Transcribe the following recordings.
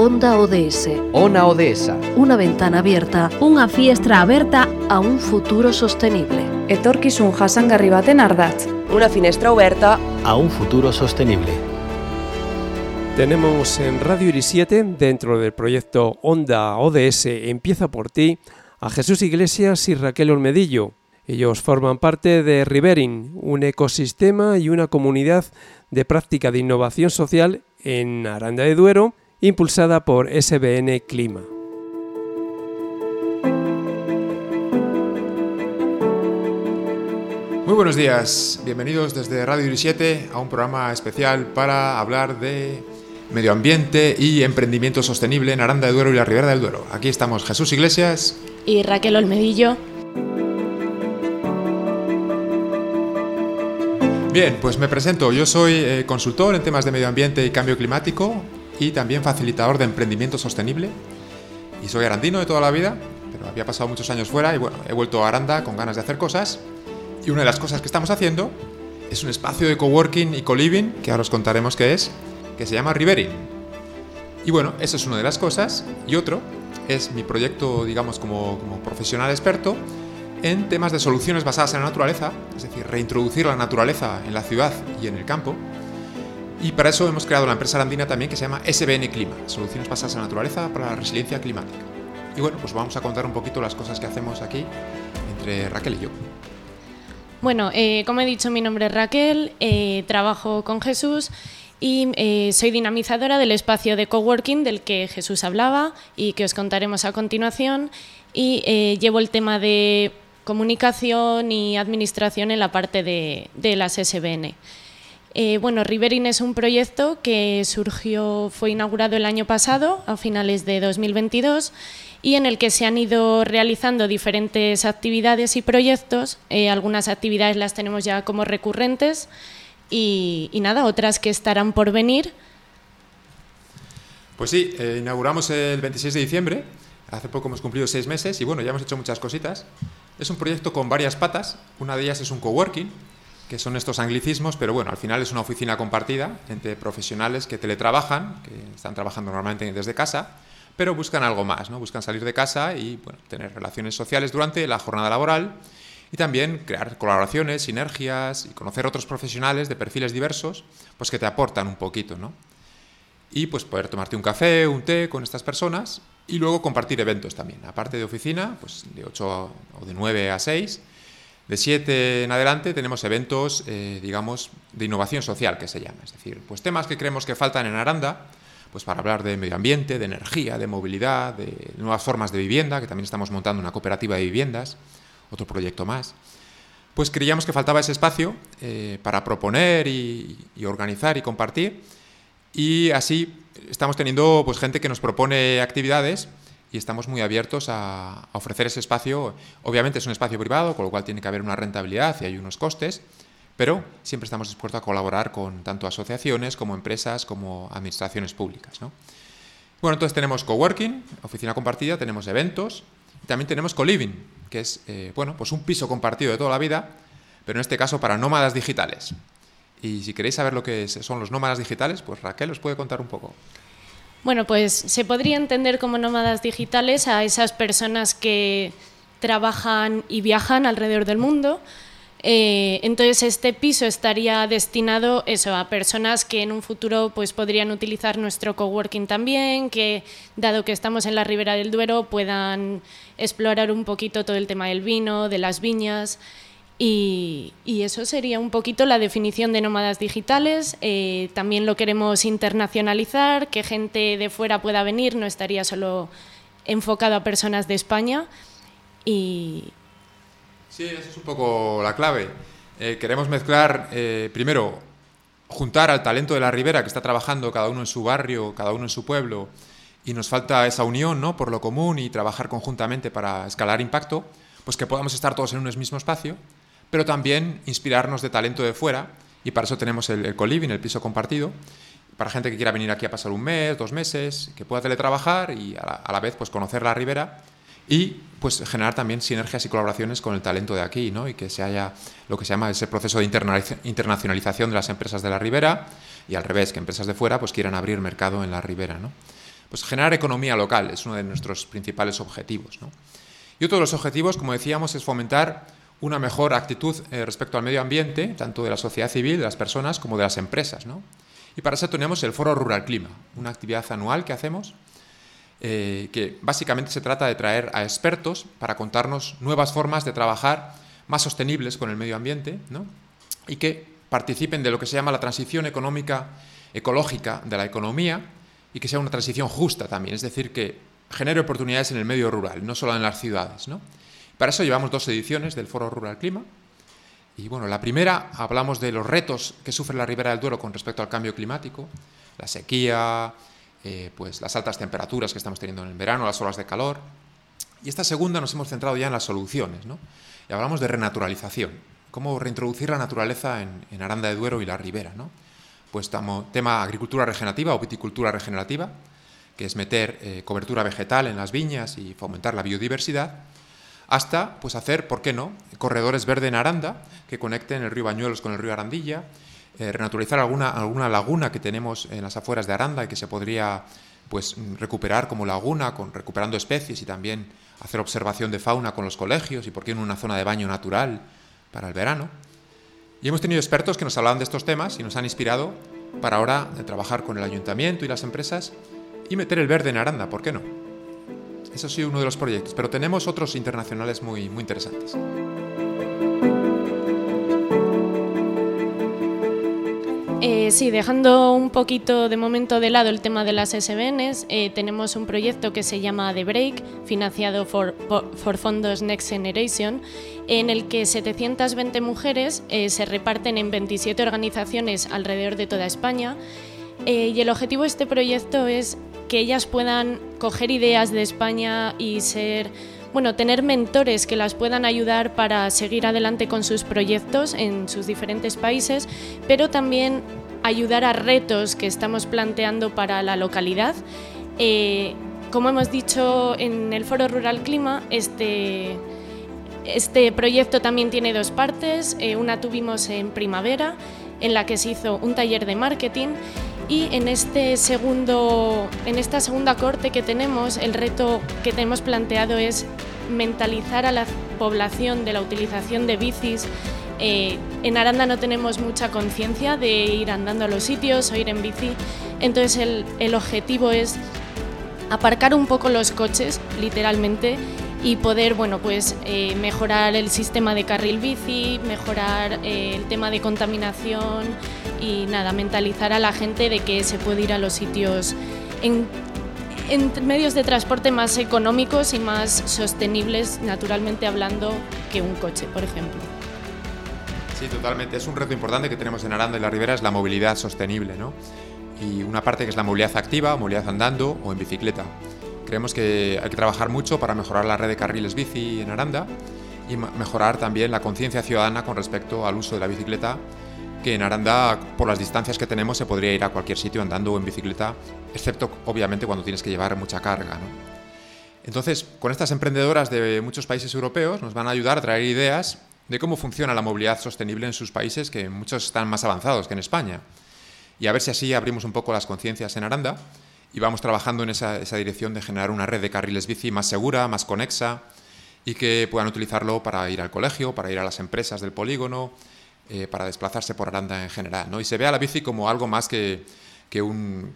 Onda ODS. Ona ODS. Una ventana abierta. Una fiestra abierta a un futuro sostenible. Etorkizun jasangarri baten ardatz. Una finestra oberta a un futuro sostenible. Tenemos en Radio Iris 7, dentro del proyecto Onda ODS Empieza por ti, a Jesús Iglesias y Raquel Olmedillo, ellos forman parte de Riverin, un ecosistema y una comunidad de práctica de innovación social en Aranda de Duero, impulsada por SBN Clima. Muy buenos días, bienvenidos desde Radio 7 a un programa especial para hablar de medio ambiente y emprendimiento sostenible en Aranda de Duero y la Ribera del Duero. Aquí estamos Jesús Iglesias y Raquel Olmedillo. Bien, pues me presento. Yo soy eh, consultor en temas de medio ambiente y cambio climático y también facilitador de emprendimiento sostenible. Y soy arandino de toda la vida, pero había pasado muchos años fuera y bueno, he vuelto a Aranda con ganas de hacer cosas. Y una de las cosas que estamos haciendo es un espacio de coworking y co-living, que ahora os contaremos qué es, que se llama Riverin. Y bueno, eso es una de las cosas. Y otro es mi proyecto, digamos, como, como profesional experto en temas de soluciones basadas en la naturaleza, es decir, reintroducir la naturaleza en la ciudad y en el campo. Y para eso hemos creado la empresa arandina también que se llama SBN Clima, Soluciones Basadas en la Naturaleza para la Resiliencia Climática. Y bueno, pues vamos a contar un poquito las cosas que hacemos aquí entre Raquel y yo. Bueno, eh, como he dicho, mi nombre es Raquel, eh, trabajo con Jesús y eh, soy dinamizadora del espacio de coworking del que Jesús hablaba y que os contaremos a continuación. Y llevo el tema de comunicación y administración en la parte de, las SBN. Eh, bueno, Riverin es un proyecto que surgió, fue inaugurado el año pasado, a finales de 2022, y en el que se han ido realizando diferentes actividades y proyectos. Eh, algunas actividades las tenemos ya como recurrentes y, nada, otras que estarán por venir. Pues sí, eh, inauguramos el 26 de diciembre, hace poco hemos cumplido seis meses y bueno, ya hemos hecho muchas cositas. Es un proyecto con varias patas. Una de ellas es un coworking, que son estos anglicismos, pero bueno, al final es una oficina compartida entre profesionales que teletrabajan, que están trabajando normalmente desde casa, pero buscan algo más, ¿no? Buscan salir de casa y tener relaciones sociales durante la jornada laboral y también crear colaboraciones, sinergias y conocer otros profesionales de perfiles diversos, pues que te aportan un poquito, ¿no? Y pues poder tomarte un café, un té con estas personas y luego compartir eventos también. Aparte de oficina, pues de 8 o de 9 a 6. De 7 en adelante tenemos eventos, eh, digamos, de innovación social, que se llama. Es decir, pues temas que creemos que faltan en Aranda, pues para hablar de medio ambiente, de energía, de movilidad, de nuevas formas de vivienda, que también estamos montando una cooperativa de viviendas, otro proyecto más. Pues creíamos que faltaba ese espacio eh, para proponer y, y organizar y compartir. Y así estamos teniendo pues, gente que nos propone actividades y estamos muy abiertos a, ofrecer ese espacio. Obviamente es un espacio privado, con lo cual tiene que haber una rentabilidad y hay unos costes, pero siempre estamos dispuestos a colaborar con tanto asociaciones como empresas como administraciones públicas. Bueno, entonces tenemos coworking, oficina compartida, tenemos eventos, y también tenemos co-living, que es eh, bueno, pues un piso compartido de toda la vida, pero en este caso para nómadas digitales. Y si queréis saber lo que son los nómadas digitales, pues Raquel os puede contar un poco. Bueno, pues se podría entender como nómadas digitales a esas personas que trabajan y viajan alrededor del mundo. Eh, entonces este piso estaría destinado eso a personas que en un futuro pues podrían utilizar nuestro coworking también, que dado que estamos en la ribera del Duero puedan explorar un poquito todo el tema del vino, de las viñas. Y, eso sería un poquito la definición de nómadas digitales. Eh, también lo queremos internacionalizar, que gente de fuera pueda venir, no estaría solo enfocado a personas de España. Y... Sí, esa es un poco la clave. Eh, queremos mezclar, eh, primero, juntar al talento de la Ribera, que está trabajando cada uno en su barrio, cada uno en su pueblo, y nos falta esa unión ¿no? por lo común y trabajar conjuntamente para escalar impacto pues que podamos estar todos en un mismo espacio, pero también inspirarnos de talento de fuera, y para eso tenemos el, el co-living, el piso compartido, para gente que quiera venir aquí a pasar un mes, dos meses, que pueda teletrabajar y a la, vez pues conocer la ribera y pues generar también sinergias y colaboraciones con el talento de aquí, ¿no? Y que se haya lo que se llama ese proceso de internacionalización de las empresas de la ribera y al revés, que empresas de fuera pues quieran abrir mercado en la ribera, ¿no? Pues generar economía local es uno de nuestros principales objetivos, ¿no? Y otro de los objetivos, como decíamos, es fomentar una mejor actitud eh, respecto al medio ambiente, tanto de la sociedad civil, de las personas, como de las empresas, ¿no? Y para eso tenemos el Foro Rural Clima, una actividad anual que hacemos eh, que básicamente se trata de traer a expertos para contarnos nuevas formas de trabajar más sostenibles con el medio ambiente ¿no? y que participen de lo que se llama la transición económica ecológica de la economía y que sea una transición justa también, es decir, que genere oportunidades en el medio rural, no solo en las ciudades. ¿no? Para eso llevamos dos ediciones del Foro Rural Clima. Y bueno, la primera hablamos de los retos que sufre la Ribera del Duero con respecto al cambio climático, la sequía, eh, pues las altas temperaturas que estamos teniendo en el verano, las olas de calor. Y esta segunda nos hemos centrado ya en las soluciones, ¿no? Y hablamos de renaturalización, cómo reintroducir la naturaleza en, Aranda de Duero y la Ribera, ¿no? Pues estamos, tema agricultura regenerativa o viticultura regenerativa, que es meter eh, cobertura vegetal en las viñas y fomentar la biodiversidad, hasta pues hacer, ¿por qué no?, corredores verde en Aranda que conecten el río Bañuelos con el río Arandilla, eh, renaturalizar alguna, alguna laguna que tenemos en las afueras de Aranda y que se podría pues, recuperar como laguna, con, recuperando especies y también hacer observación de fauna con los colegios y por qué en una zona de baño natural para el verano. Y hemos tenido expertos que nos hablaban de estos temas y nos han inspirado para ahora trabajar con el ayuntamiento y las empresas y meter el verde en Aranda, ¿por qué no? Eso ha uno de los proyectos, pero tenemos otros internacionales muy, muy interesantes. Eh, sí, dejando un poquito de momento de lado el tema de las SBNs, eh, tenemos un proyecto que se llama The Break, financiado por, fondos Next Generation, en el que 720 mujeres eh, se reparten en 27 organizaciones alrededor de toda España. y el objetivo de este proyecto es que ellas puedan coger ideas de España y ser bueno, tener mentores que las puedan ayudar para seguir adelante con sus proyectos en sus diferentes países, pero también ayudar a retos que estamos planteando para la localidad. Eh, como hemos dicho en el Foro Rural Clima, este, este proyecto también tiene dos partes. Eh, una tuvimos en primavera, en la que se hizo un taller de marketing y en, este segundo, en esta segunda corte que tenemos, el reto que tenemos planteado es mentalizar a la población de la utilización de bicis. Eh, en Aranda no tenemos mucha conciencia de ir andando a los sitios o ir en bici, entonces el, el objetivo es aparcar un poco los coches, literalmente, y poder bueno, pues, eh, mejorar el sistema de carril bici, mejorar eh, el tema de contaminación y nada, mentalizar a la gente de que se puede ir a los sitios en, medios de transporte más económicos y más sostenibles, naturalmente hablando, que un coche, por ejemplo. Sí, totalmente. Es un reto importante que tenemos en Aranda y la Ribera, es la movilidad sostenible, ¿no? Y una parte que es la movilidad activa, movilidad andando o en bicicleta. Creemos que hay que trabajar mucho para mejorar la red de carriles bici en Aranda y mejorar también la conciencia ciudadana con respecto al uso de la bicicleta, que en Aranda, por las distancias que tenemos, se podría ir a cualquier sitio andando o en bicicleta, excepto obviamente cuando tienes que llevar mucha carga. Entonces, con estas emprendedoras de muchos países europeos nos van a ayudar a traer ideas de cómo funciona la movilidad sostenible en sus países, que muchos están más avanzados que en España. Y a ver si así abrimos un poco las conciencias en Aranda y vamos trabajando en esa, dirección de generar una red de carriles bici más segura, más conexa y que puedan utilizarlo para ir al colegio, para ir a las empresas del polígono, eh, para desplazarse por Aranda en general. ¿no? Y se ve a la bici como algo más que, un,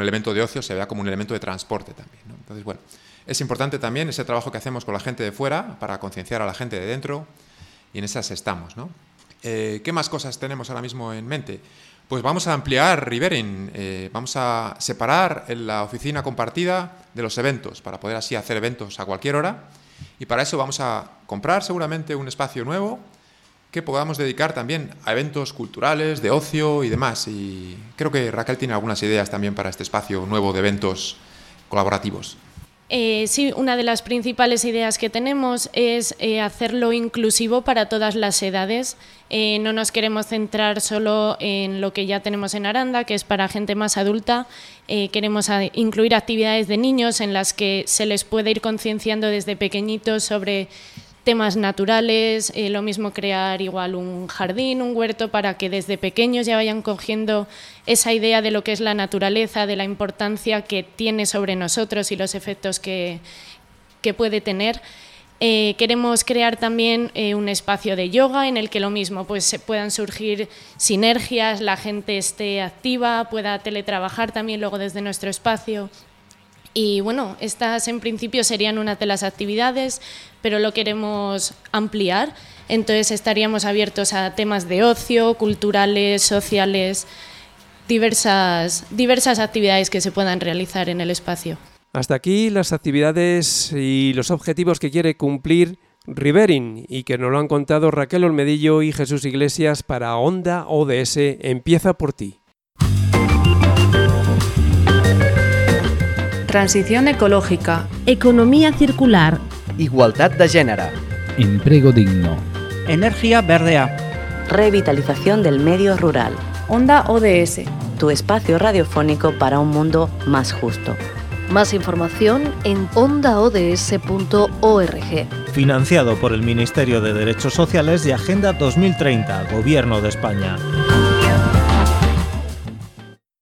elemento de ocio, se vea como un elemento de transporte también. Entonces, bueno, es importante también ese trabajo que hacemos con la gente de fuera para concienciar a la gente de dentro y en esas estamos. ¿no? Eh, ¿Qué más cosas tenemos ahora mismo en mente? Pues vamos a ampliar Rivering, eh, vamos a separar la oficina compartida de los eventos, para poder así hacer eventos a cualquier hora. Y para eso vamos a comprar seguramente un espacio nuevo que podamos dedicar también a eventos culturales, de ocio y demás. Y creo que Raquel tiene algunas ideas también para este espacio nuevo de eventos colaborativos. Eh, sí, una de las principales ideas que tenemos es eh, hacerlo inclusivo para todas las edades. Eh, no nos queremos centrar solo en lo que ya tenemos en Aranda, que es para gente más adulta. queremos incluir actividades de niños en las que se les puede ir concienciando desde pequeñitos sobre temas naturales, eh, lo mismo crear igual un jardín, un huerto, para que desde pequeños ya vayan cogiendo esa idea de lo que es la naturaleza, de la importancia que tiene sobre nosotros y los efectos que, que puede tener. Eh, queremos crear también eh, un espacio de yoga en el que lo mismo, pues puedan surgir sinergias, la gente esté activa, pueda teletrabajar también luego desde nuestro espacio. Y bueno, estas en principio serían una de las actividades, pero lo queremos ampliar. Entonces estaríamos abiertos a temas de ocio, culturales, sociales, diversas, diversas actividades que se puedan realizar en el espacio. Hasta aquí las actividades y los objetivos que quiere cumplir Riverin y que nos lo han contado Raquel Olmedillo y Jesús Iglesias para Onda ODS Empieza por ti. Transición ecológica. Economía circular. Igualdad de género. Empleo digno. Energía verdea. Revitalización del medio rural. Onda ODS. Tu espacio radiofónico para un mundo más justo. Más información en ondaods.org. Financiado por el Ministerio de Derechos Sociales y Agenda 2030, Gobierno de España.